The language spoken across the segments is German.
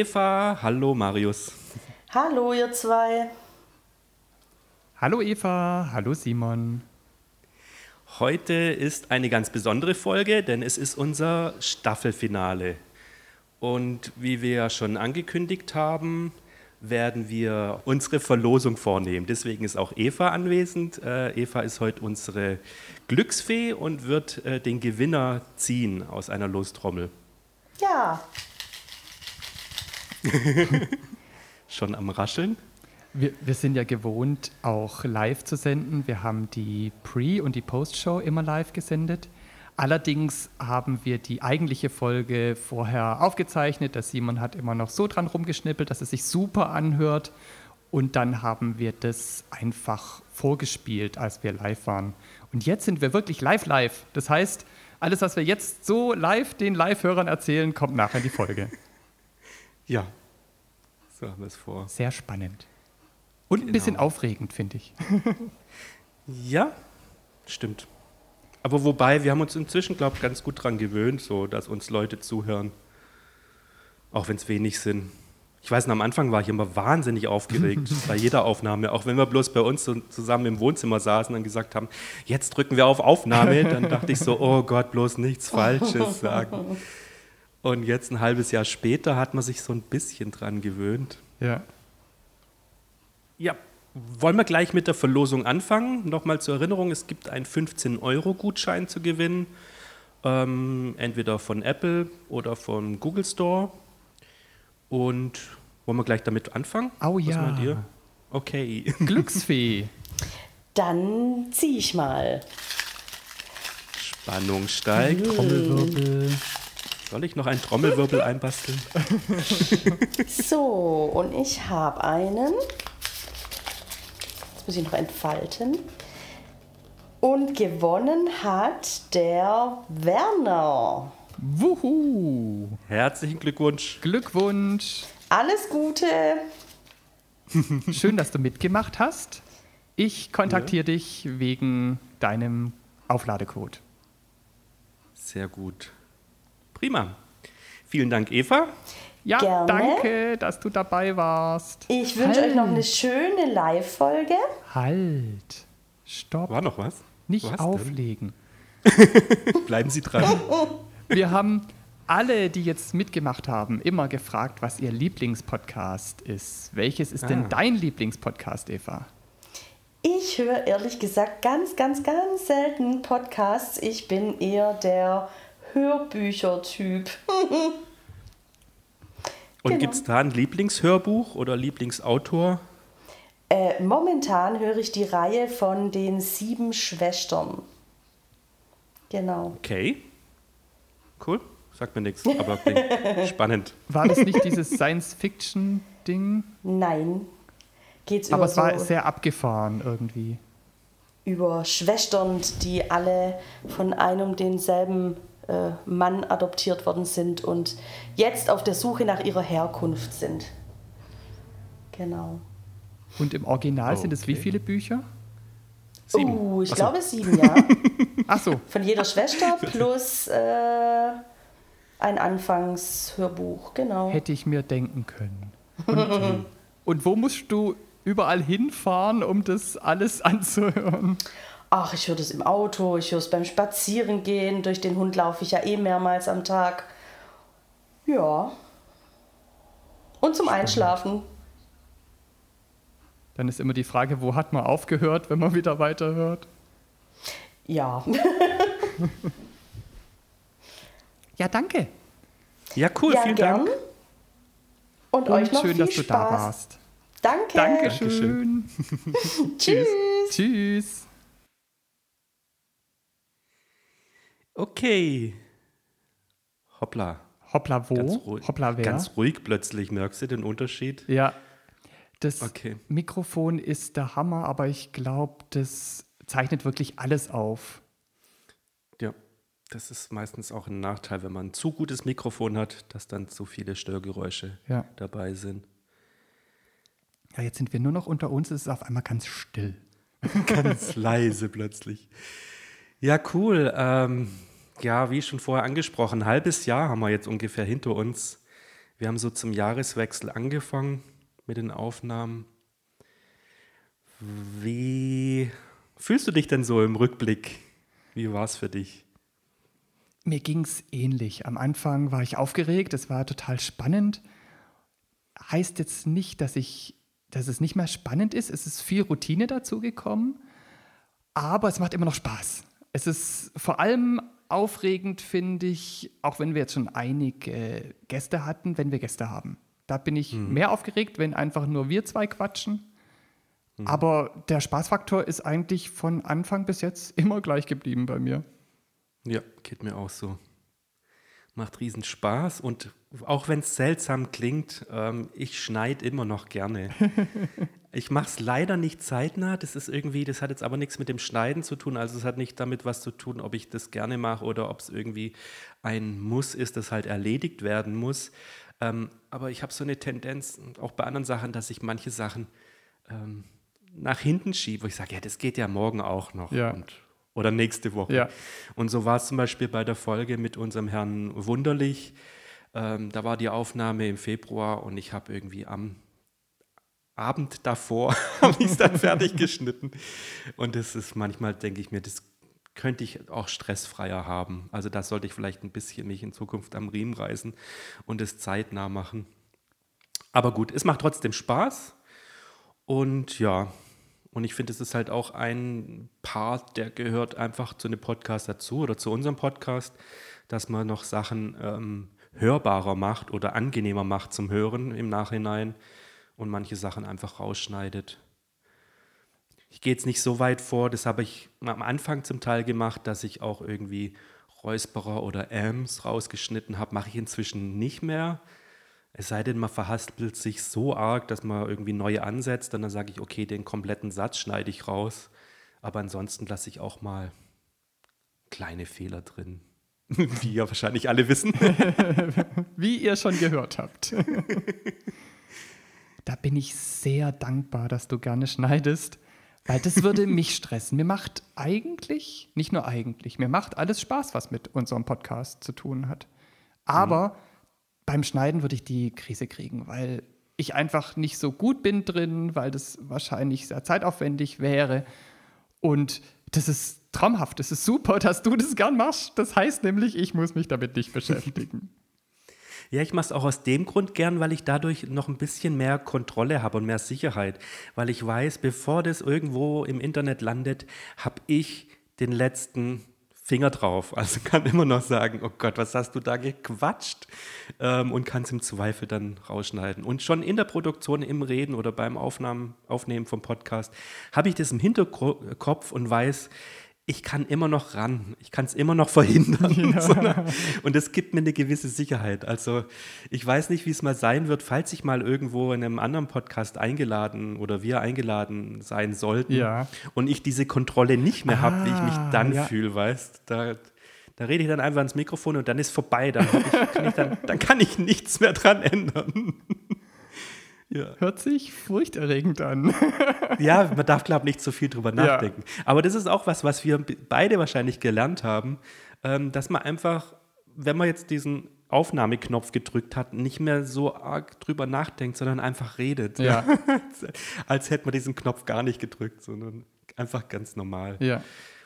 Hallo Eva, hallo Marius. Hallo ihr zwei. Hallo Eva, hallo Simon. Heute ist eine ganz besondere Folge, denn es ist unser Staffelfinale. Und wie wir ja schon angekündigt haben, werden wir unsere Verlosung vornehmen. Deswegen ist auch Eva anwesend. Äh, Eva ist heute unsere Glücksfee und wird äh, den Gewinner ziehen aus einer Lostrommel. Ja. schon am Rascheln? Wir, wir, sind ja gewohnt, auch live zu senden. Wir haben die Pre- und die Post-Show immer live gesendet. Allerdings haben wir die eigentliche Folge vorher aufgezeichnet. Der Simon hat immer noch so dran rumgeschnippelt, dass es sich super anhört. Und dann haben wir das einfach vorgespielt, als wir live waren. Und jetzt sind wir wirklich live live. Das heißt, alles, was wir jetzt so live den Live-Hörern erzählen, kommt nachher in die Folge. Ja, so haben wir es vor. Sehr spannend. Und genau. ein bisschen aufregend, finde ich. ja, stimmt. Aber wobei, wir haben uns inzwischen, glaube ich, ganz gut daran gewöhnt, so, dass uns Leute zuhören. Auch wenn es wenig sind. Ich weiß, am Anfang war ich immer wahnsinnig aufgeregt bei jeder Aufnahme. Auch wenn wir bloß bei uns so zusammen im Wohnzimmer saßen und gesagt haben, jetzt drücken wir auf Aufnahme, dann dachte ich so, oh Gott, bloß nichts Falsches sagen. Und jetzt ein halbes Jahr später hat man sich so ein bisschen dran gewöhnt. Ja. Ja, wollen wir gleich mit der Verlosung anfangen? Nochmal zur Erinnerung, es gibt einen 15-Euro-Gutschein zu gewinnen, ähm, entweder von Apple oder von Google Store. Und wollen wir gleich damit anfangen? Oh Was ja. Dir? Okay. Glücksfee. Dann ziehe ich mal. Spannung steigt. Trommelwirbel. Soll ich noch einen Trommelwirbel einbasteln? so, und ich habe einen muss ich noch entfalten. Und gewonnen hat der Werner. Wuhu! Herzlichen Glückwunsch. Glückwunsch. Alles Gute. Schön, dass du mitgemacht hast. Ich kontaktiere ja. dich wegen deinem Aufladecode. Sehr gut. Prima. Vielen Dank, Eva. Ja, Gerne. danke, dass du dabei warst. Ich wünsche halt. euch noch eine schöne Live-Folge. Halt. Stopp. War noch was? Nicht was auflegen. Bleiben Sie dran. Wir haben alle, die jetzt mitgemacht haben, immer gefragt, was ihr Lieblingspodcast ist. Welches ist ah. denn dein Lieblingspodcast, Eva? Ich höre ehrlich gesagt ganz, ganz, ganz selten Podcasts. Ich bin eher der Hörbücher-Typ. Und genau. gibt es da ein Lieblingshörbuch oder Lieblingsautor? Äh, momentan höre ich die Reihe von den sieben Schwestern. Genau. Okay. Cool. Sagt mir nichts, aber spannend. War das nicht dieses Science-Fiction-Ding? Nein. Geht's aber es war so sehr abgefahren irgendwie. Über Schwestern, die alle von einem denselben Mann adoptiert worden sind und jetzt auf der Suche nach ihrer Herkunft sind. Genau. Und im Original okay. sind es wie viele Bücher? Sieben. Oh, ich Ach glaube sieben, ja. Ach so. Von jeder Schwester plus äh, ein Anfangshörbuch, genau. Hätte ich mir denken können. Und, und wo musst du überall hinfahren, um das alles anzuhören? Ach, ich höre das im Auto, ich höre es beim Spazierengehen, durch den Hund laufe ich ja eh mehrmals am Tag. Ja. Und zum Spannend. Einschlafen. Dann ist immer die Frage, wo hat man aufgehört, wenn man wieder weiterhört? Ja. ja, danke. Ja, cool, ja, vielen gern. Dank. Und, Und euch noch schön, viel dass du Spaß. da warst. Danke. Dankeschön. Tschüss. Tschüss. Okay. Hoppla. Hoppla wo? Ganz ruhig, Hoppla wer? Ganz ruhig plötzlich. Merkst du den Unterschied? Ja. Das okay. Mikrofon ist der Hammer, aber ich glaube, das zeichnet wirklich alles auf. Ja, das ist meistens auch ein Nachteil, wenn man ein zu gutes Mikrofon hat, dass dann zu viele Störgeräusche ja. dabei sind. Ja, jetzt sind wir nur noch unter uns, es ist auf einmal ganz still. ganz leise plötzlich. Ja, cool. Ähm, ja, wie schon vorher angesprochen, ein halbes Jahr haben wir jetzt ungefähr hinter uns. Wir haben so zum Jahreswechsel angefangen mit den Aufnahmen. Wie fühlst du dich denn so im Rückblick? Wie war es für dich? Mir ging es ähnlich. Am Anfang war ich aufgeregt, es war total spannend. Heißt jetzt nicht, dass, ich, dass es nicht mehr spannend ist. Es ist viel Routine dazu gekommen, aber es macht immer noch Spaß. Es ist vor allem aufregend, finde ich, auch wenn wir jetzt schon einige Gäste hatten, wenn wir Gäste haben. Da bin ich mhm. mehr aufgeregt, wenn einfach nur wir zwei quatschen. Mhm. Aber der Spaßfaktor ist eigentlich von Anfang bis jetzt immer gleich geblieben bei mir. Ja, geht mir auch so. Macht riesen Spaß und auch wenn es seltsam klingt, ähm, ich schneide immer noch gerne. ich mache es leider nicht zeitnah. Das ist irgendwie, das hat jetzt aber nichts mit dem Schneiden zu tun. Also es hat nicht damit was zu tun, ob ich das gerne mache oder ob es irgendwie ein Muss ist, das halt erledigt werden muss. Ähm, aber ich habe so eine Tendenz, auch bei anderen Sachen, dass ich manche Sachen ähm, nach hinten schiebe, wo ich sage, ja, das geht ja morgen auch noch. Ja. Und oder nächste Woche. Ja. Und so war es zum Beispiel bei der Folge mit unserem Herrn Wunderlich. Ähm, da war die Aufnahme im Februar und ich habe irgendwie am Abend davor habe ich es dann fertig geschnitten. Und das ist manchmal, denke ich mir, das könnte ich auch stressfreier haben. Also da sollte ich vielleicht ein bisschen mich in Zukunft am Riemen reißen und es zeitnah machen. Aber gut, es macht trotzdem Spaß. Und ja, und ich finde, es ist halt auch ein Part, der gehört einfach zu einem Podcast dazu oder zu unserem Podcast, dass man noch Sachen ähm, hörbarer macht oder angenehmer macht zum Hören im Nachhinein und manche Sachen einfach rausschneidet. Ich gehe jetzt nicht so weit vor, das habe ich am Anfang zum Teil gemacht, dass ich auch irgendwie Räusperer oder Ams rausgeschnitten habe, mache ich inzwischen nicht mehr. Es sei denn, man verhaspelt sich so arg, dass man irgendwie neu ansetzt, dann, dann sage ich, okay, den kompletten Satz schneide ich raus. Aber ansonsten lasse ich auch mal kleine Fehler drin. Wie ja wahrscheinlich alle wissen. Wie ihr schon gehört habt. da bin ich sehr dankbar, dass du gerne schneidest, weil das würde mich stressen. Mir macht eigentlich, nicht nur eigentlich, mir macht alles Spaß, was mit unserem Podcast zu tun hat. Aber mhm beim Schneiden würde ich die Krise kriegen, weil ich einfach nicht so gut bin drin, weil das wahrscheinlich sehr zeitaufwendig wäre. Und das ist traumhaft, das ist super, dass du das gern machst. Das heißt nämlich, ich muss mich damit nicht beschäftigen. Ja, ich mache es auch aus dem Grund gern, weil ich dadurch noch ein bisschen mehr Kontrolle habe und mehr Sicherheit. Weil ich weiß, bevor das irgendwo im Internet landet, habe ich den letzten Finger drauf. Also kann immer noch sagen, oh Gott, was hast du da gequatscht? Ähm, und kann es im Zweifel dann rausschneiden. Und schon in der Produktion, im Reden oder beim Aufnahmen, Aufnehmen vom Podcast habe ich das im Hinterkopf und weiß, ich kann immer noch ran, ich kann es immer noch verhindern. Ja. und das gibt mir eine gewisse Sicherheit. Also ich weiß nicht, wie es mal sein wird, falls ich mal irgendwo in einem anderen Podcast eingeladen oder wir eingeladen sein sollten ja. und ich diese Kontrolle nicht mehr ah, habe, wie ich mich ah, dann ja. fühle, weißt da, da rede ich dann einfach ins Mikrofon und dann ist vorbei. Dann, ich, kann, ich dann, dann kann ich nichts mehr dran ändern. Ja. Hört sich furchterregend an. ja, man darf, glaube ich, nicht so viel drüber nachdenken. Ja. Aber das ist auch was, was wir beide wahrscheinlich gelernt haben, ähm, dass man einfach, wenn man jetzt diesen Aufnahmeknopf gedrückt hat, nicht mehr so arg drüber nachdenkt, sondern einfach redet. Ja. Als hätte man diesen Knopf gar nicht gedrückt, sondern einfach ganz normal. Ja.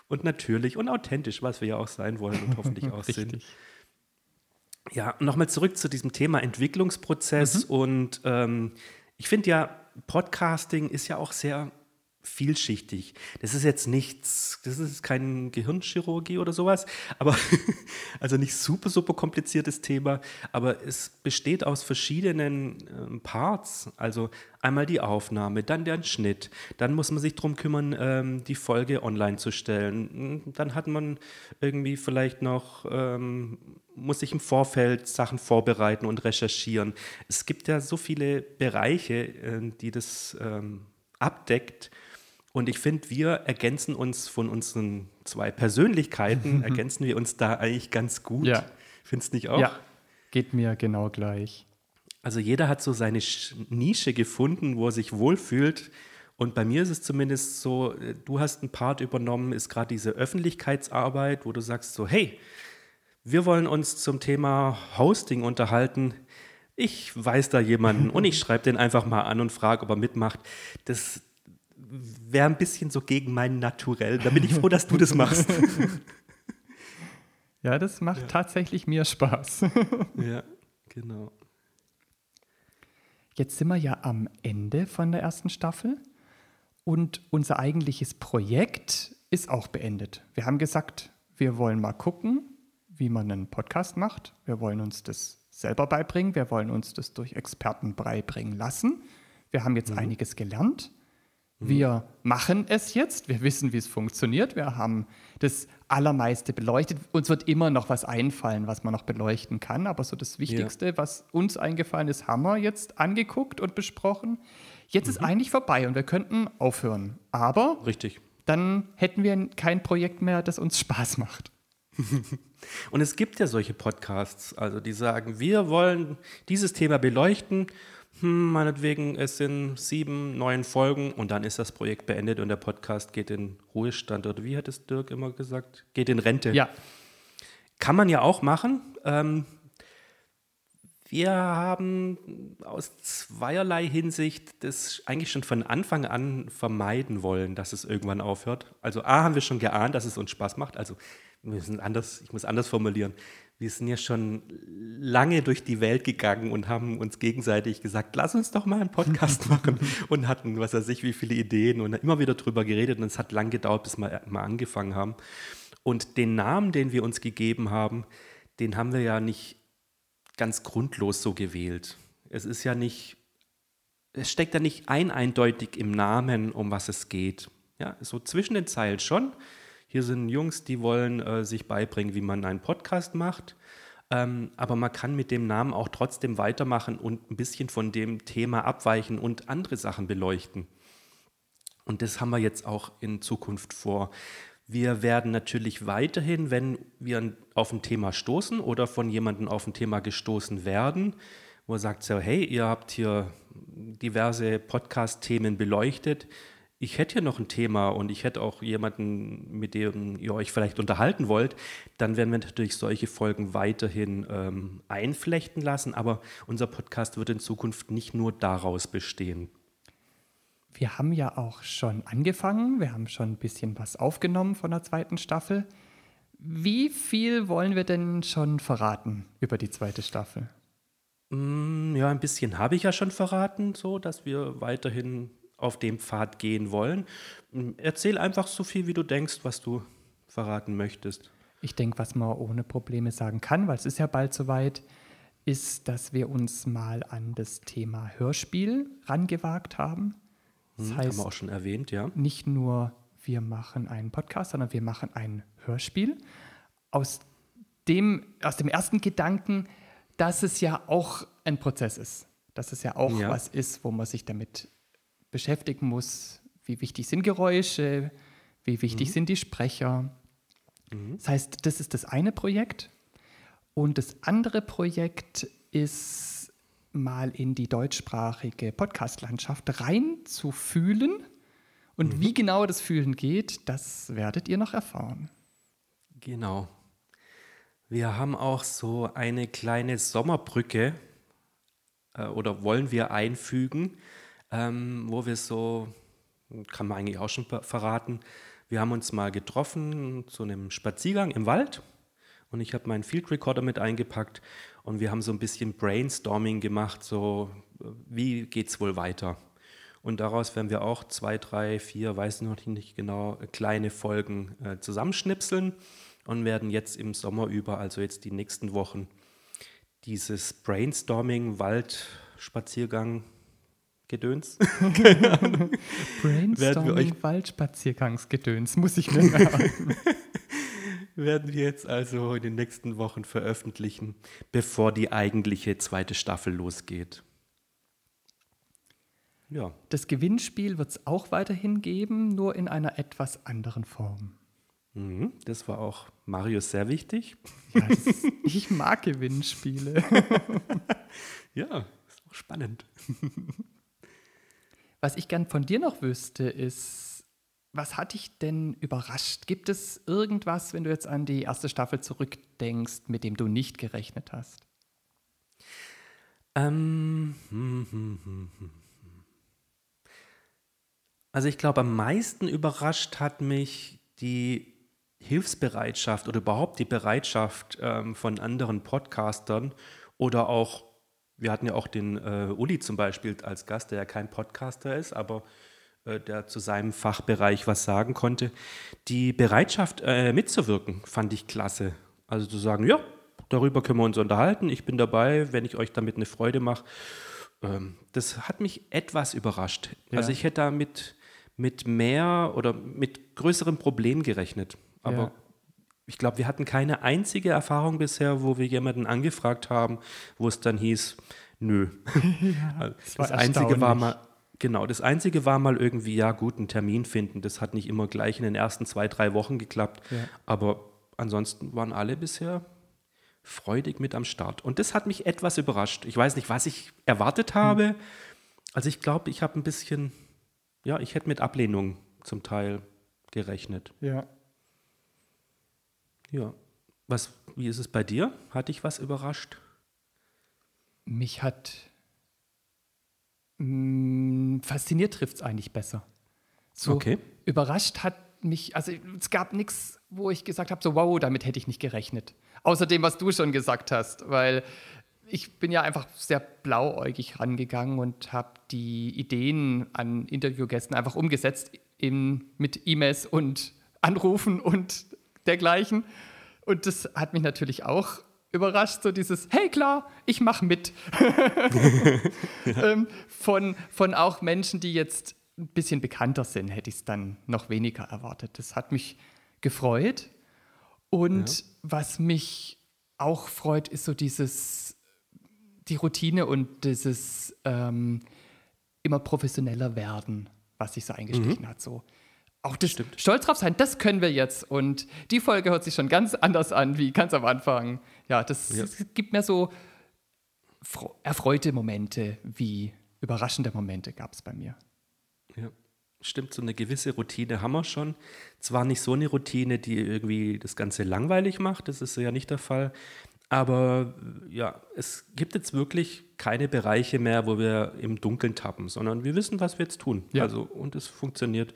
Und natürlich und authentisch, was wir ja auch sein wollen und hoffentlich auch sind. Ja, nochmal zurück zu diesem Thema Entwicklungsprozess. Mhm. Und ähm, ich finde ja, Podcasting ist ja auch sehr vielschichtig. Das ist jetzt nichts, das ist kein Gehirnchirurgie oder sowas, aber also nicht super, super kompliziertes Thema, aber es besteht aus verschiedenen äh, Parts. Also einmal die Aufnahme, dann der Schnitt, dann muss man sich darum kümmern, ähm, die Folge online zu stellen. Dann hat man irgendwie vielleicht noch, ähm, muss sich im Vorfeld Sachen vorbereiten und recherchieren. Es gibt ja so viele Bereiche, äh, die das ähm, abdeckt und ich finde, wir ergänzen uns von unseren zwei Persönlichkeiten, ergänzen wir uns da eigentlich ganz gut. Ja. Findest du nicht auch? Ja, geht mir genau gleich. Also jeder hat so seine Nische gefunden, wo er sich wohlfühlt. Und bei mir ist es zumindest so, äh, du hast einen Part übernommen, ist gerade diese Öffentlichkeitsarbeit, wo du sagst so, hey, wir wollen uns zum Thema Hosting unterhalten ich weiß da jemanden und ich schreibe den einfach mal an und frage, ob er mitmacht. Das wäre ein bisschen so gegen mein Naturell. Da bin ich froh, dass du das machst. Ja, das macht ja. tatsächlich mir Spaß. ja, genau. Jetzt sind wir ja am Ende von der ersten Staffel und unser eigentliches Projekt ist auch beendet. Wir haben gesagt, wir wollen mal gucken, wie man einen Podcast macht. Wir wollen uns das selber beibringen. Wir wollen uns das durch Experten beibringen lassen. Wir haben jetzt mhm. einiges gelernt. Mhm. Wir machen es jetzt. Wir wissen, wie es funktioniert. Wir haben das Allermeiste beleuchtet. Uns wird immer noch was einfallen, was man noch beleuchten kann. Aber so das Wichtigste, ja. was uns eingefallen ist, haben wir jetzt angeguckt und besprochen. Jetzt mhm. ist eigentlich vorbei und wir könnten aufhören. Aber Richtig. dann hätten wir kein Projekt mehr, das uns Spaß macht. Und es gibt ja solche Podcasts, also die sagen, wir wollen dieses Thema beleuchten. Hm, meinetwegen, es sind sieben, neun Folgen und dann ist das Projekt beendet und der Podcast geht in Ruhestand. Oder wie hat es Dirk immer gesagt? Geht in Rente. Ja. Kann man ja auch machen. Ähm, wir haben aus zweierlei Hinsicht das eigentlich schon von Anfang an vermeiden wollen, dass es irgendwann aufhört. Also A haben wir schon geahnt, dass es uns Spaß macht. Also wir sind anders, ich muss anders formulieren. Wir sind ja schon lange durch die Welt gegangen und haben uns gegenseitig gesagt, lass uns doch mal einen Podcast machen und hatten, was weiß ich, wie viele Ideen und immer wieder drüber geredet und es hat lang gedauert, bis wir mal angefangen haben. Und den Namen, den wir uns gegeben haben, den haben wir ja nicht ganz grundlos so gewählt. Es ist ja nicht, es steckt ja nicht ein eindeutig im Namen, um was es geht. Ja, so zwischen den Zeilen schon. Hier sind Jungs, die wollen äh, sich beibringen, wie man einen Podcast macht. Ähm, aber man kann mit dem Namen auch trotzdem weitermachen und ein bisschen von dem Thema abweichen und andere Sachen beleuchten. Und das haben wir jetzt auch in Zukunft vor. Wir werden natürlich weiterhin, wenn wir auf ein Thema stoßen oder von jemandem auf ein Thema gestoßen werden, wo er sagt so, hey, ihr habt hier diverse Podcast-Themen beleuchtet, ich hätte hier noch ein Thema und ich hätte auch jemanden, mit dem ihr euch vielleicht unterhalten wollt, dann werden wir natürlich solche Folgen weiterhin ähm, einflechten lassen. Aber unser Podcast wird in Zukunft nicht nur daraus bestehen. Wir haben ja auch schon angefangen, wir haben schon ein bisschen was aufgenommen von der zweiten Staffel. Wie viel wollen wir denn schon verraten über die zweite Staffel? Mm, ja, ein bisschen habe ich ja schon verraten, so dass wir weiterhin auf dem Pfad gehen wollen. Erzähl einfach so viel, wie du denkst, was du verraten möchtest. Ich denke, was man ohne Probleme sagen kann, weil es ist ja bald soweit, ist, dass wir uns mal an das Thema Hörspiel rangewagt haben. Das hm, heißt, haben wir auch schon erwähnt, ja. Nicht nur wir machen einen Podcast, sondern wir machen ein Hörspiel. Aus dem, aus dem ersten Gedanken, dass es ja auch ein Prozess ist. Dass es ja auch ja. was ist, wo man sich damit beschäftigen muss, wie wichtig sind Geräusche, wie wichtig mhm. sind die Sprecher. Mhm. Das heißt, das ist das eine Projekt. Und das andere Projekt ist mal in die deutschsprachige Podcast-Landschaft reinzufühlen. Und mhm. wie genau das Fühlen geht, das werdet ihr noch erfahren. Genau. Wir haben auch so eine kleine Sommerbrücke äh, oder wollen wir einfügen, ähm, wo wir so, kann man eigentlich auch schon verraten, wir haben uns mal getroffen zu einem Spaziergang im Wald und ich habe meinen Field Recorder mit eingepackt und wir haben so ein bisschen Brainstorming gemacht, so wie geht es wohl weiter. Und daraus werden wir auch zwei, drei, vier, weiß noch nicht genau, kleine Folgen äh, zusammenschnipseln und werden jetzt im Sommer über, also jetzt die nächsten Wochen, dieses Brainstorming, Waldspaziergang, Gedöns. Brainstorming Waldspaziergangsgedöns, muss ich mir merken. werden wir jetzt also in den nächsten Wochen veröffentlichen, bevor die eigentliche zweite Staffel losgeht. Ja. Das Gewinnspiel wird es auch weiterhin geben, nur in einer etwas anderen Form. Mhm, das war auch Marius sehr wichtig. Ja, ist, ich mag Gewinnspiele. ja, ist auch spannend. Was ich gern von dir noch wüsste, ist, was hat dich denn überrascht? Gibt es irgendwas, wenn du jetzt an die erste Staffel zurückdenkst, mit dem du nicht gerechnet hast? Ähm, hm, hm, hm, hm. Also ich glaube, am meisten überrascht hat mich die Hilfsbereitschaft oder überhaupt die Bereitschaft ähm, von anderen Podcastern oder auch, wir hatten ja auch den äh, Uli zum Beispiel als Gast, der ja kein Podcaster ist, aber äh, der zu seinem Fachbereich was sagen konnte. Die Bereitschaft äh, mitzuwirken fand ich klasse. Also zu sagen, ja, darüber können wir uns unterhalten, ich bin dabei, wenn ich euch damit eine Freude mache. Ähm, das hat mich etwas überrascht. Ja. Also ich hätte damit mit mehr oder mit größeren Problemen gerechnet. Aber Ja. Ich glaube, wir hatten keine einzige Erfahrung bisher, wo wir jemanden angefragt haben, wo es dann hieß, nö. Also das war das Einzige war mal, genau, das Einzige war mal irgendwie, ja gut, einen Termin finden. Das hat nicht immer gleich in den ersten zwei, drei Wochen geklappt. Ja. Aber ansonsten waren alle bisher freudig mit am Start. Und das hat mich etwas überrascht. Ich weiß nicht, was ich erwartet habe. Also ich glaube, ich habe ein bisschen, ja, ich hätte mit Ablehnung zum Teil gerechnet. Ja. Ja. Was, wie ist es bei dir? Hat dich was überrascht? Mich hat mh, fasziniert trifft es eigentlich besser. So Okay. überrascht hat mich, also es gab nichts, wo ich gesagt habe, so wow, damit hätte ich nicht gerechnet. Außer dem, was du schon gesagt hast, weil ich bin ja einfach sehr blauäugig rangegangen und habe die Ideen an Interviewgästen einfach umgesetzt in, mit E-Mails und Anrufen und dergleichen. Und das hat mich natürlich auch überrascht, so dieses, hey klar, ich mache mit. ähm, von, von auch Menschen, die jetzt ein bisschen bekannter sind, hätte ich es dann noch weniger erwartet. Das hat mich gefreut. Und was mich auch freut, ist so dieses, die Routine und dieses ähm, immer professioneller werden, was sich so eingeschlichen hat. So. Auch das Stolz drauf sein, das können wir jetzt. Und die Folge hört sich schon ganz anders an wie ganz am Anfang. Ja, das, Ja. gibt mir so erfreute Momente wie überraschende Momente gab es bei mir. Ja. Stimmt, so eine gewisse Routine haben wir schon. Zwar nicht so eine Routine, die irgendwie das Ganze langweilig macht, das ist ja nicht der Fall. Aber ja, es gibt jetzt wirklich keine Bereiche mehr, wo wir im Dunkeln tappen, sondern wir wissen, was wir jetzt tun. Ja. Also, und es funktioniert.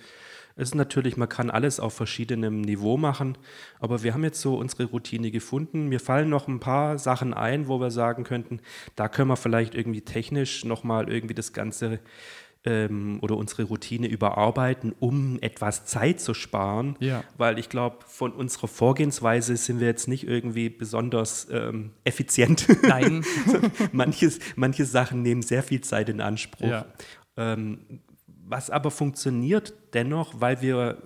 Es ist natürlich, man kann alles auf verschiedenem Niveau machen, aber wir haben jetzt so unsere Routine gefunden. Mir fallen noch ein paar Sachen ein, wo wir sagen könnten, da können wir vielleicht irgendwie technisch nochmal irgendwie das Ganze ähm, oder unsere Routine überarbeiten, um etwas Zeit zu sparen. Ja. Weil ich glaube, von unserer Vorgehensweise sind wir jetzt nicht irgendwie besonders ähm, effizient. Nein, Manches, manche Sachen nehmen sehr viel Zeit in Anspruch. Ja. Ähm, was aber funktioniert dennoch, weil wir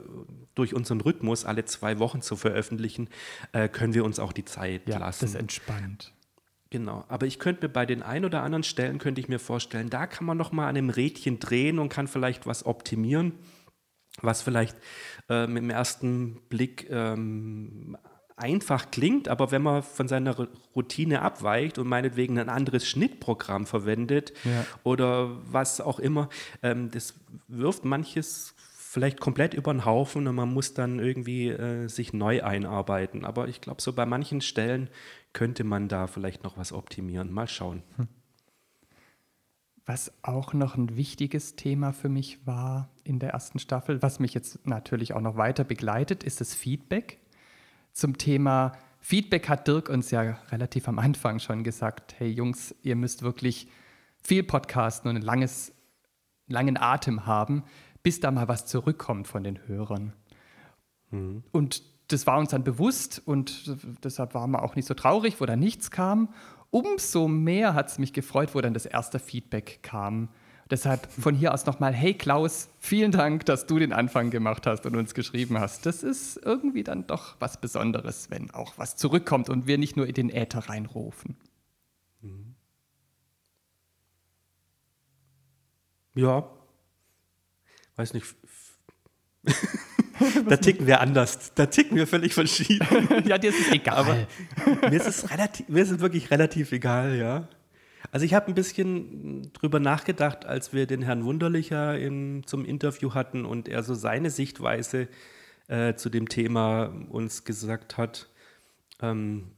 durch unseren Rhythmus alle zwei Wochen zu veröffentlichen, äh, können wir uns auch die Zeit ja, lassen. das ist entspannt. Genau, aber ich könnte mir bei den ein oder anderen Stellen könnte ich mir vorstellen, da kann man noch mal an einem Rädchen drehen und kann vielleicht was optimieren, was vielleicht äh, mit dem ersten Blick ähm, einfach klingt, aber wenn man von seiner Routine abweicht und meinetwegen ein anderes Schnittprogramm verwendet Ja. oder was auch immer, ähm, das wirft manches vielleicht komplett über den Haufen und man muss dann irgendwie äh, sich neu einarbeiten. Aber ich glaube, so bei manchen Stellen könnte man da vielleicht noch was optimieren. Mal schauen. Was auch noch ein wichtiges Thema für mich war in der ersten Staffel, was mich jetzt natürlich auch noch weiter begleitet, ist das Feedback. Zum Thema Feedback hat Dirk uns ja relativ am Anfang schon gesagt, hey Jungs, ihr müsst wirklich viel podcasten und ein langes, langen Atem haben, bis da mal was zurückkommt von den Hörern. Und das war uns dann bewusst und deshalb waren wir auch nicht so traurig, wo da nichts kam. Umso mehr hat es mich gefreut, wo dann das erste Feedback kam. Deshalb von hier aus nochmal, hey Klaus, vielen Dank, dass du den Anfang gemacht hast und uns geschrieben hast. Das ist irgendwie dann doch was Besonderes, wenn auch was zurückkommt und wir nicht nur in den Äther reinrufen. Ja, weiß nicht. da ticken wir anders. Da ticken wir völlig verschieden. ja, dir ist es egal. mir ist es relativ, mir ist es wirklich relativ egal, ja. Also ich habe ein bisschen drüber nachgedacht, als wir den Herrn Wunderlicher in, zum Interview hatten und er so seine Sichtweise äh, zu dem Thema uns gesagt hat. Ähm,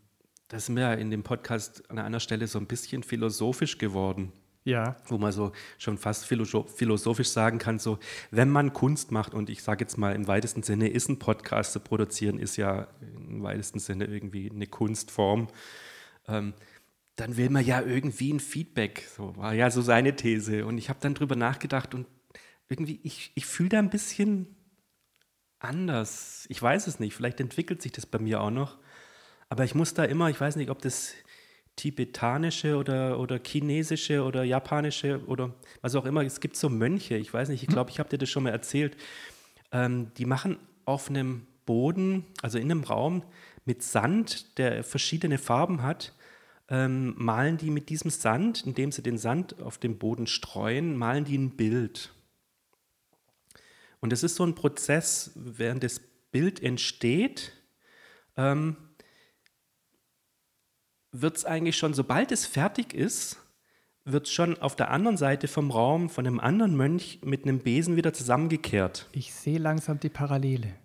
da sind wir ja in dem Podcast an einer Stelle so ein bisschen philosophisch geworden. Ja. Wo man so schon fast philosophisch sagen kann, so, wenn man Kunst macht, und ich sage jetzt mal im weitesten Sinne, ist ein Podcast zu produzieren, ist ja im weitesten Sinne irgendwie eine Kunstform, ähm, dann will man ja irgendwie ein Feedback. So war ja so seine These. Und ich habe dann drüber nachgedacht und irgendwie, ich, ich fühle da ein bisschen anders. Ich weiß es nicht, vielleicht entwickelt sich das bei mir auch noch. Aber ich muss da immer, ich weiß nicht, ob das tibetanische oder, oder chinesische oder japanische oder was auch immer, es gibt so Mönche, ich weiß nicht, ich glaube, ich habe dir das schon mal erzählt, ähm, die machen auf einem Boden, also in einem Raum mit Sand, der verschiedene Farben hat, ähm, malen die mit diesem Sand, indem sie den Sand auf dem Boden streuen, malen die ein Bild. Und es ist so ein Prozess, während das Bild entsteht, ähm, wird es eigentlich schon, sobald es fertig ist, wird schon auf der anderen Seite vom Raum von einem anderen Mönch mit einem Besen wieder zusammengekehrt. Ich sehe langsam die Parallele.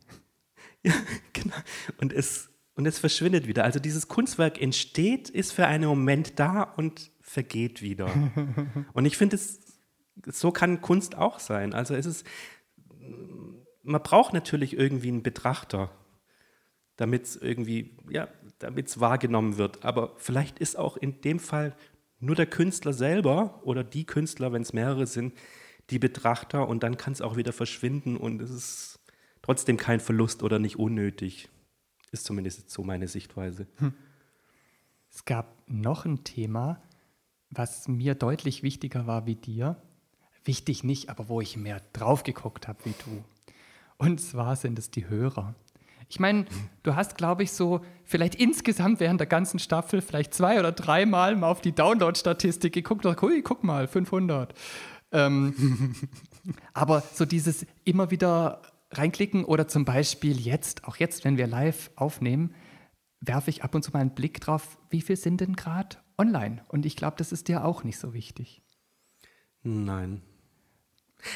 Ja, genau. Und es, und es verschwindet wieder. Also dieses Kunstwerk entsteht, ist für einen Moment da und vergeht wieder. und ich finde, so kann Kunst auch sein. Also es ist, man braucht natürlich irgendwie einen Betrachter, damit es irgendwie, ja, damit es wahrgenommen wird. Aber vielleicht ist auch in dem Fall nur der Künstler selber oder die Künstler, wenn es mehrere sind, die Betrachter und dann kann es auch wieder verschwinden und es ist trotzdem kein Verlust oder nicht unnötig. Ist zumindest so meine Sichtweise. Hm. Es gab noch ein Thema, was mir deutlich wichtiger war wie dir. Wichtig nicht, aber wo ich mehr drauf geguckt habe wie du. Und zwar sind es die Hörer. Ich meine, du hast, glaube ich, so vielleicht insgesamt während der ganzen Staffel vielleicht zwei oder dreimal mal auf die Download-Statistik geguckt und hui, guck mal, 500. Ähm, aber so dieses immer wieder reinklicken oder zum Beispiel jetzt, auch jetzt, wenn wir live aufnehmen, werfe ich ab und zu mal einen Blick drauf, wie viel sind denn gerade online? Und ich glaube, das ist dir auch nicht so wichtig. Nein.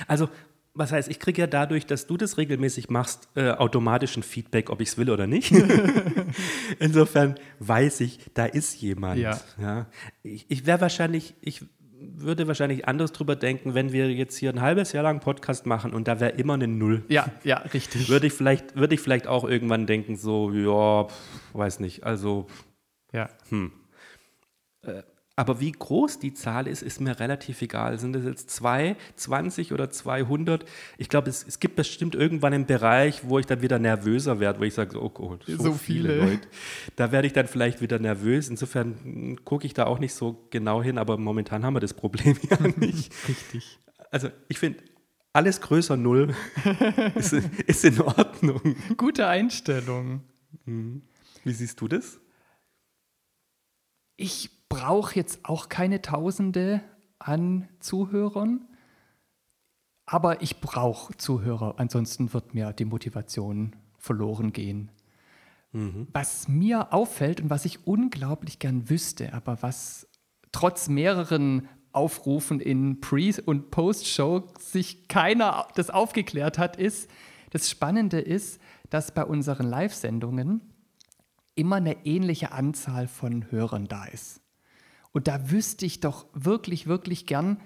Also was heißt, ich kriege ja dadurch, dass du das regelmäßig machst, äh, automatisch ein Feedback, ob ich es will oder nicht. Insofern weiß ich, da ist jemand. Ja. ja. Ich, ich wäre wahrscheinlich, ich würde wahrscheinlich anders drüber denken, wenn wir jetzt hier ein halbes Jahr lang Podcast machen und da wäre immer eine Null. Ja, ja, richtig. Würde ich vielleicht, würde ich vielleicht auch irgendwann denken, so, ja, pff, weiß nicht, also, ja. Hm. Äh, aber wie groß die Zahl ist, ist mir relativ egal. Sind es jetzt zwei, 20 oder 200? Ich glaube, es, es, gibt bestimmt irgendwann einen Bereich, wo ich dann wieder nervöser werde, wo ich sage, oh Gott, so, so viele. viele Leute. Da werde ich dann vielleicht wieder nervös. Insofern gucke ich da auch nicht so genau hin, aber momentan haben wir das Problem ja nicht. Richtig. Also ich finde, alles größer Null ist, ist, in Ordnung. Gute Einstellung. Hm. Wie siehst du das? Ich brauche jetzt auch keine Tausende an Zuhörern, aber ich brauche Zuhörer, ansonsten wird mir die Motivation verloren gehen. Mhm. Was mir auffällt und was ich unglaublich gern wüsste, aber was trotz mehreren Aufrufen in Pre- und Post-Show sich keiner das aufgeklärt hat, ist, das Spannende ist, dass bei unseren Live-Sendungen immer eine ähnliche Anzahl von Hörern da ist. Und da wüsste ich doch wirklich, wirklich gern,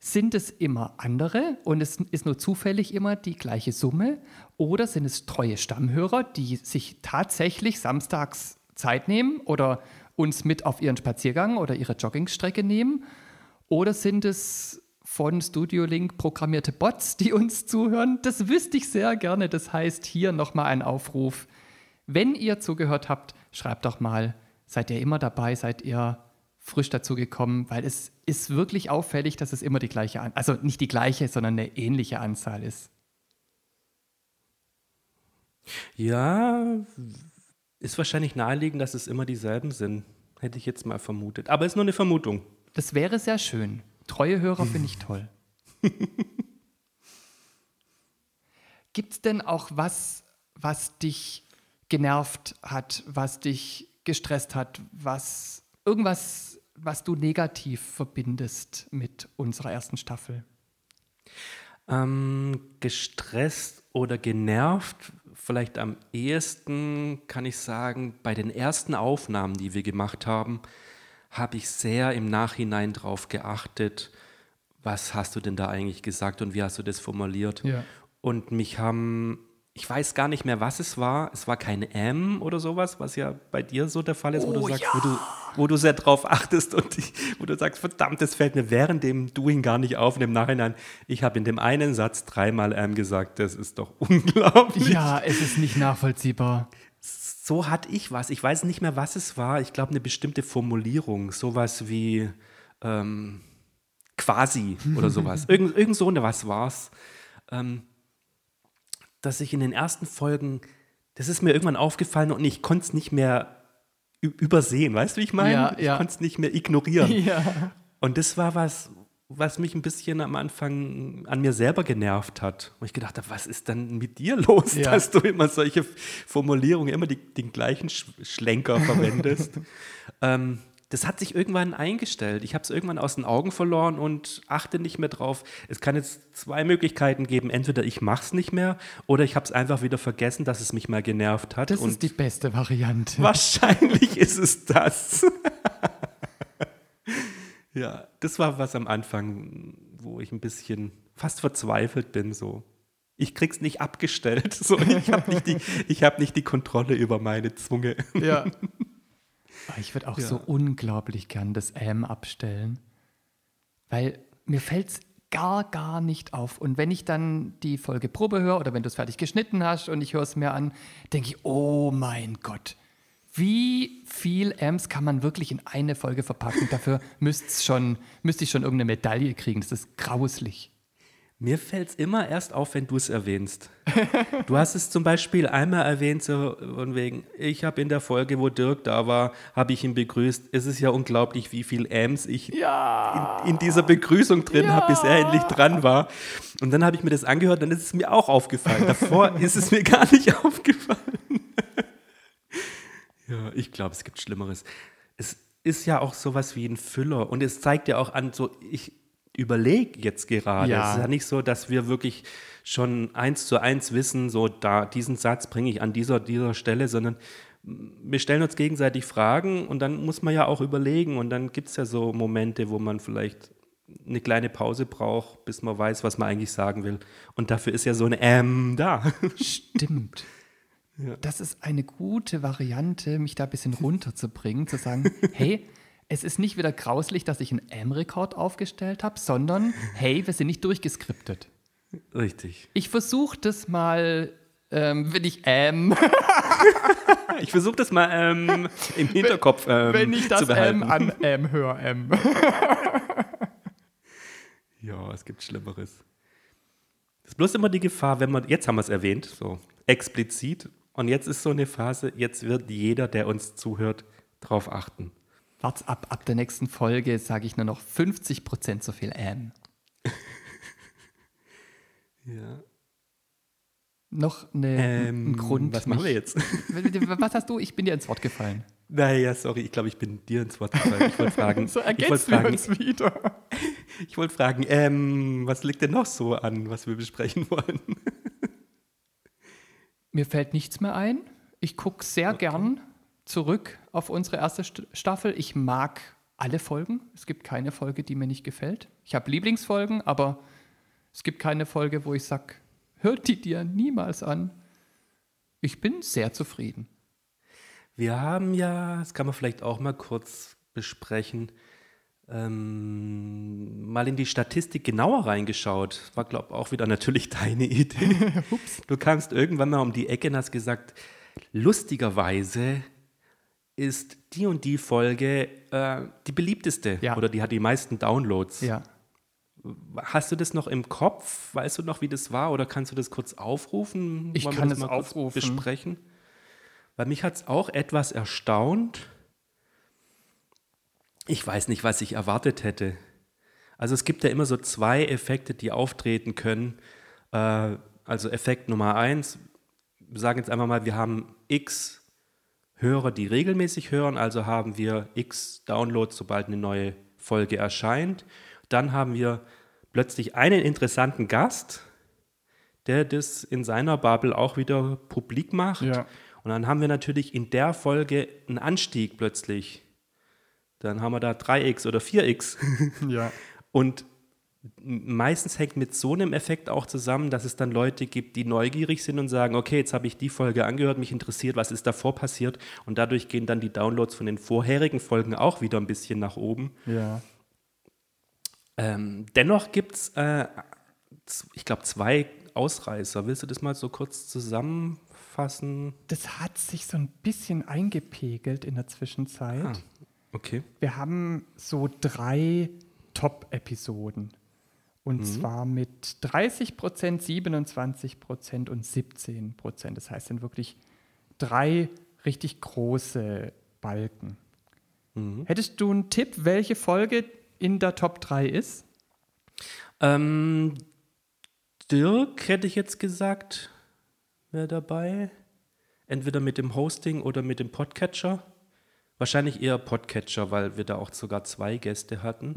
sind es immer andere und es ist nur zufällig immer die gleiche Summe oder sind es treue Stammhörer, die sich tatsächlich samstags Zeit nehmen oder uns mit auf ihren Spaziergang oder ihre Joggingstrecke nehmen oder sind es von Studio Link programmierte Bots, die uns zuhören? Das wüsste ich sehr gerne. Das heißt, hier nochmal ein Aufruf. Wenn ihr zugehört habt, schreibt doch mal, seid ihr immer dabei, seid ihr frisch dazu gekommen, weil es ist wirklich auffällig, dass es immer die gleiche, also nicht die gleiche, sondern eine ähnliche Anzahl ist. Ja, ist wahrscheinlich naheliegend, dass es immer dieselben sind. Hätte ich jetzt mal vermutet. Aber ist nur eine Vermutung. Das wäre sehr schön. Treue Hörer finde ich toll. Gibt es denn auch was, was dich genervt hat, was dich gestresst hat, was irgendwas was du negativ verbindest mit unserer ersten Staffel? Ähm, gestresst oder genervt, vielleicht am ehesten kann ich sagen, bei den ersten Aufnahmen, die wir gemacht haben, habe ich sehr im Nachhinein darauf geachtet, was hast du denn da eigentlich gesagt und wie hast du das formuliert. Ja. Und mich haben, ich weiß gar nicht mehr, was es war. Es war kein M oder sowas, was ja bei dir so der Fall ist, wo du Oh, sagst, ja. wo, du, wo du sehr drauf achtest und die, wo du sagst, verdammt, das fällt mir während dem Doing gar nicht auf und im Nachhinein, ich habe in dem einen Satz dreimal M gesagt, das ist doch unglaublich. Ja, es ist nicht nachvollziehbar. So hatte ich was. Ich weiß nicht mehr, was es war. Ich glaube, eine bestimmte Formulierung. Sowas wie ähm, quasi oder sowas. Irgend, irgend so eine was war's. Ähm, dass ich in den ersten Folgen, das ist mir irgendwann aufgefallen und ich konnte es nicht mehr übersehen. Weißt du, wie ich meine? Ja, ich ja. konnte es nicht mehr ignorieren. Ja. Und das war was, was mich ein bisschen am Anfang an mir selber genervt hat. Und ich gedacht habe, was ist denn mit dir los, Ja. dass du immer solche Formulierungen, immer die, den gleichen Sch Schlenker verwendest? ähm, das hat sich irgendwann eingestellt. Ich habe es irgendwann aus den Augen verloren und achte nicht mehr drauf. Es kann jetzt zwei Möglichkeiten geben. Entweder ich mache es nicht mehr oder ich habe es einfach wieder vergessen, dass es mich mal genervt hat. Das ist die beste Variante. Wahrscheinlich ist es das. ja, das war was am Anfang, wo ich ein bisschen fast verzweifelt bin. So, ich krieg's nicht abgestellt. So, ich habe nicht, die- ich hab nicht die Kontrolle über meine Zunge. Ja. Ich würde auch Ja. so unglaublich gern das M abstellen, weil mir fällt es gar, gar nicht auf. Und wenn ich dann die Folge Probe höre oder wenn du es fertig geschnitten hast und ich höre es mir an, denke ich, oh mein Gott, wie viel Amps kann man wirklich in eine Folge verpacken? Dafür müsst's schon, müsste ich schon irgendeine Medaille kriegen. Das ist grauslich. Mir fällt's immer erst auf, wenn du es erwähnst. Du hast es zum Beispiel einmal erwähnt, so von wegen, ich habe in der Folge, wo Dirk da war, habe ich ihn begrüßt. Es ist ja unglaublich, wie viel Ams ich Ja. in, in dieser Begrüßung drin Ja. habe, bis er endlich dran war. Und dann habe ich mir das angehört, dann ist es mir auch aufgefallen. Davor ist es mir gar nicht aufgefallen. ja, ich glaube, es gibt Schlimmeres. Es ist ja auch sowas wie ein Füller und es zeigt ja auch an, so ich überlege jetzt gerade. Ja. Es ist ja nicht so, dass wir wirklich schon eins zu eins wissen, so da diesen Satz bringe ich an dieser dieser Stelle, sondern wir stellen uns gegenseitig Fragen und dann muss man ja auch überlegen und dann gibt es ja so Momente, wo man vielleicht eine kleine Pause braucht, bis man weiß, was man eigentlich sagen will. Und dafür ist ja so eine Ähm da. Stimmt. Das ist eine gute Variante, mich da ein bisschen runterzubringen, zu sagen, hey, es ist nicht wieder grauslich, dass ich einen M-Rekord aufgestellt habe, sondern hey, wir sind nicht durchgeskriptet. Richtig. Ich versuche das mal, ähm, wenn ich M, Ich versuche das mal ähm, im Hinterkopf ähm, wenn ich zu das behalten. M an M höre, M. Ja, es gibt Schlimmeres. Das ist bloß immer die Gefahr, wenn man, jetzt haben wir es erwähnt, so explizit, und jetzt ist so eine Phase, jetzt wird jeder, der uns zuhört, drauf achten. Wart's ab, ab der nächsten Folge sage ich nur noch 50% so viel M. Ja. Noch eine, Ähm, ein Grund. was machen wir jetzt? Was hast du? Ich bin dir ins Wort gefallen. Naja, sorry, ich glaube, ich bin dir ins Wort gefallen. Ich wollte fragen, So ergänzen wir uns wieder. ich wollte fragen ähm, was liegt denn noch so an, was wir besprechen wollen? Mir fällt nichts mehr ein. Ich gucke sehr gern zurück auf unsere erste St Staffel. Ich mag alle Folgen. Es gibt keine Folge, die mir nicht gefällt. Ich habe Lieblingsfolgen, aber es gibt keine Folge, wo ich sage, hört die dir niemals an. Ich bin sehr zufrieden. Wir haben ja, das kann man vielleicht auch mal kurz besprechen, ähm, mal in die Statistik genauer reingeschaut. War, glaube ich, auch wieder natürlich deine Idee. Du kamst irgendwann mal um die Ecke und hast gesagt, lustigerweise ist die und die Folge äh, die beliebteste Ja. oder die hat die meisten Downloads. Ja. Hast du das noch im Kopf? Weißt du noch, wie das war? Oder kannst du das kurz aufrufen? Ich Wollen kann das es mal aufrufen. besprechen. Weil mich hat es auch etwas erstaunt. Ich weiß nicht, was ich erwartet hätte. Also es gibt ja immer so zwei Effekte, die auftreten können. Äh, also Effekt Nummer eins, wir sagen jetzt einfach mal, wir haben x Hörer, die regelmäßig hören, also haben wir x Downloads, sobald eine neue Folge erscheint. Dann haben wir plötzlich einen interessanten Gast, der das in seiner Bubble auch wieder publik macht. Ja. Und dann haben wir natürlich in der Folge einen Anstieg plötzlich. Dann haben wir da 3x oder 4x. Ja. Und meistens hängt mit so einem Effekt auch zusammen, dass es dann Leute gibt, die neugierig sind und sagen, okay, jetzt habe ich die Folge angehört, mich interessiert, was ist davor passiert. Und dadurch gehen dann die Downloads von den vorherigen Folgen auch wieder ein bisschen nach oben. Ja. Ähm, dennoch gibt es, äh, ich glaube, zwei Ausreißer. Willst du das mal so kurz zusammenfassen? Das hat sich so ein bisschen eingepegelt in der Zwischenzeit. Ah, okay. Wir haben so drei Top-Episoden. Und zwar mit 30 Prozent, 27 Prozent und 17 Prozent. Das heißt, sind wirklich drei richtig große Balken. Hättest du einen Tipp, welche Folge in der Top 3 ist? Ähm, Dirk hätte ich jetzt gesagt, wäre dabei. Entweder mit dem Hosting oder mit dem Podcatcher. Wahrscheinlich eher Podcatcher, weil wir da auch sogar zwei Gäste hatten.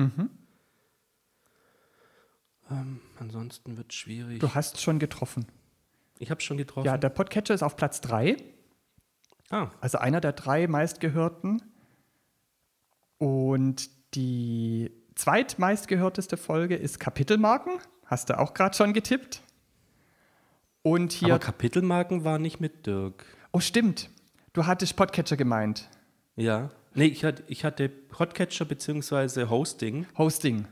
Ähm, ansonsten wird es schwierig. Du hast schon getroffen. Ich habe schon getroffen. Ja, der Podcatcher ist auf Platz 3. ah, Also einer der drei meistgehörten. Und die zweitmeistgehörteste Folge ist Kapitelmarken. Hast du auch gerade schon getippt? Und hier. aber Kapitelmarken war nicht mit Dirk. oh, stimmt. Du hattest Podcatcher gemeint. Ja. Nee, ich hatte, ich hatte Podcatcher bzw. Hosting. Hosting.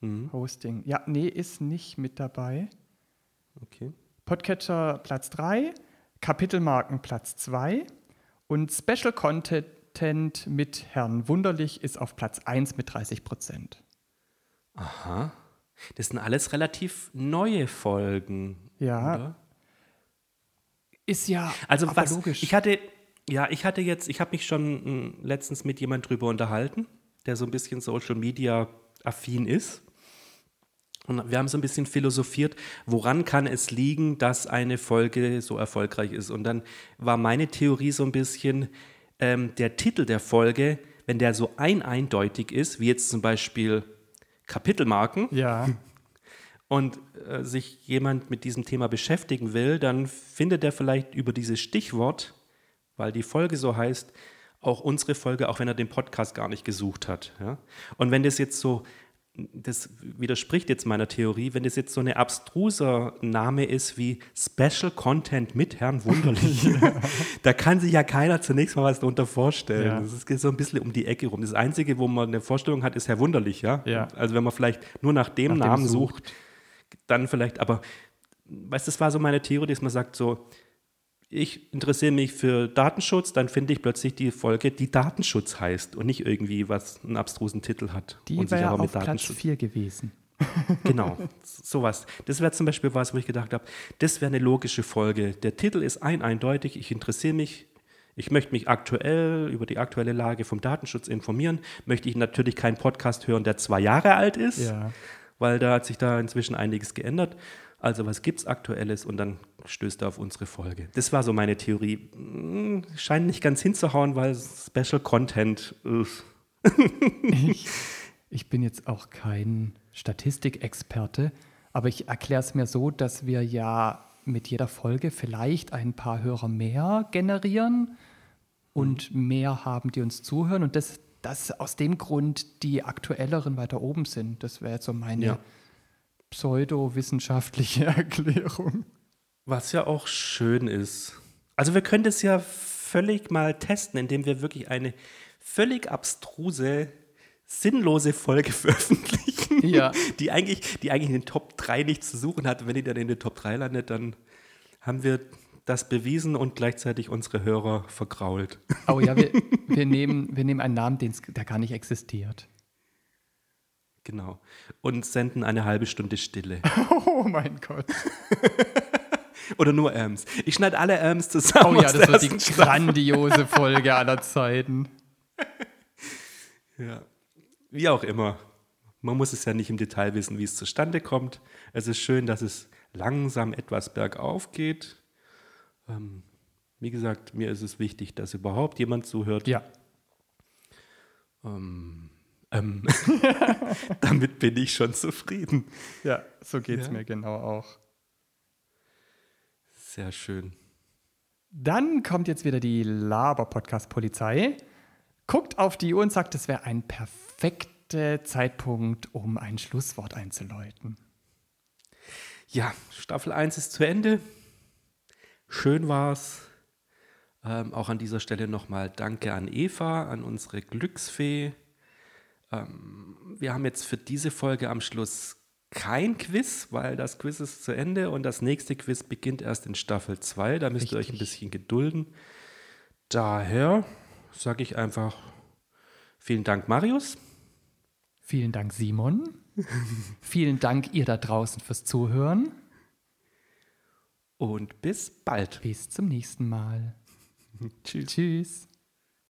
Mhm. Hosting. Ja, nee, ist nicht mit dabei. Okay. Podcatcher Platz 3, Kapitelmarken Platz 2 und Special Content mit Herrn Wunderlich ist auf Platz 1 mit 30 Prozent. Aha. Das sind alles relativ neue Folgen. Ja. Oder? Ist ja Also aber was, logisch. ich hatte, ja, ich hatte jetzt, ich habe mich schon mh, letztens mit jemand drüber unterhalten, der so ein bisschen Social Media affin ist. Und wir haben so ein bisschen philosophiert, woran kann es liegen, dass eine Folge so erfolgreich ist. Und dann war meine Theorie so ein bisschen, ähm, der Titel der Folge, wenn der so ein eindeutig ist, wie jetzt zum Beispiel Kapitelmarken, ja, und äh, sich jemand mit diesem Thema beschäftigen will, dann findet er vielleicht über dieses Stichwort, weil die Folge so heißt, auch unsere Folge, auch wenn er den Podcast gar nicht gesucht hat. Ja? Und wenn das jetzt so, das widerspricht jetzt meiner Theorie, wenn das jetzt so eine abstruser Name ist wie Special Content mit Herrn Wunderlich, da kann sich ja keiner zunächst mal was darunter vorstellen. Ja. Das geht so ein bisschen um die Ecke rum. Das Einzige, wo man eine Vorstellung hat, ist Herr Wunderlich. Ja? Ja. Also wenn man vielleicht nur nach dem Nach dem Namen sucht. sucht, dann vielleicht, aber weißt du, das war so meine Theorie, dass man sagt so, ich interessiere mich für Datenschutz, dann finde ich plötzlich die Folge, die Datenschutz heißt und nicht irgendwie was einen abstrusen Titel hat die und sich wäre aber mit auf Platz Datenschutz. 4 gewesen. Genau, sowas. Das wäre zum Beispiel was, wo ich gedacht habe, das wäre eine logische Folge. Der Titel ist ein eindeutig, ich interessiere mich, ich möchte mich aktuell über die aktuelle Lage vom Datenschutz informieren, möchte ich natürlich keinen Podcast hören, der zwei Jahre alt ist Ja. weil da hat sich da inzwischen einiges geändert. Also was gibt's Aktuelles und dann stößt er auf unsere Folge. Das war so meine Theorie. Hm, Scheint nicht ganz hinzuhauen, weil Special Content. Ich, ich bin jetzt auch kein Statistikexperte, aber ich erkläre es mir so, dass wir ja mit jeder Folge vielleicht ein paar Hörer mehr generieren und mehr haben, die uns zuhören und das, dass aus dem Grund die aktuelleren weiter oben sind. Das wäre jetzt so meine Ja. Pseudowissenschaftliche Erklärung. Was ja auch schön ist. Also wir können das ja völlig mal testen, indem wir wirklich eine völlig abstruse, sinnlose Folge veröffentlichen, Ja. die, eigentlich, die eigentlich in den Top 3 nichts zu suchen hat. Wenn die dann in den Top 3 landet, dann haben wir das bewiesen und gleichzeitig unsere Hörer vergrault. Oh ja, wir, wir, nehmen, wir nehmen einen Namen, der gar nicht existiert. Genau. Und senden eine halbe Stunde Stille. Oh mein Gott. Oder nur Ams. Ich schneide alle Ams zusammen. Oh ja, das wird die grandiose Folge aller Zeiten. Ja. Wie auch immer. Man muss es ja nicht im Detail wissen, wie es zustande kommt. Es ist schön, dass es langsam etwas bergauf geht. Ähm, wie gesagt, mir ist es wichtig, dass überhaupt jemand zuhört. Ja. Ähm, Ähm, damit bin ich schon zufrieden. Ja, so geht es Ja. mir genau auch. Sehr schön. Dann kommt jetzt wieder die Laber-Podcast-Polizei, guckt auf die Uhr und sagt, es wäre ein perfekter Zeitpunkt, um ein Schlusswort einzuläuten. Ja, Staffel 1 ist zu Ende. Schön war's. Ähm, auch an dieser Stelle nochmal Danke an Eva, an unsere Glücksfee. Ähm, wir haben jetzt für diese Folge am Schluss kein Quiz, weil das Quiz ist zu Ende und das nächste Quiz beginnt erst in Staffel 2. Da müsst ihr euch ein Richtig. bisschen gedulden. Daher sage ich einfach vielen Dank, Marius. Vielen Dank, Simon. Vielen Dank, ihr da draußen, fürs Zuhören. Und bis bald. Bis zum nächsten Mal. Tschüss. Tschüss.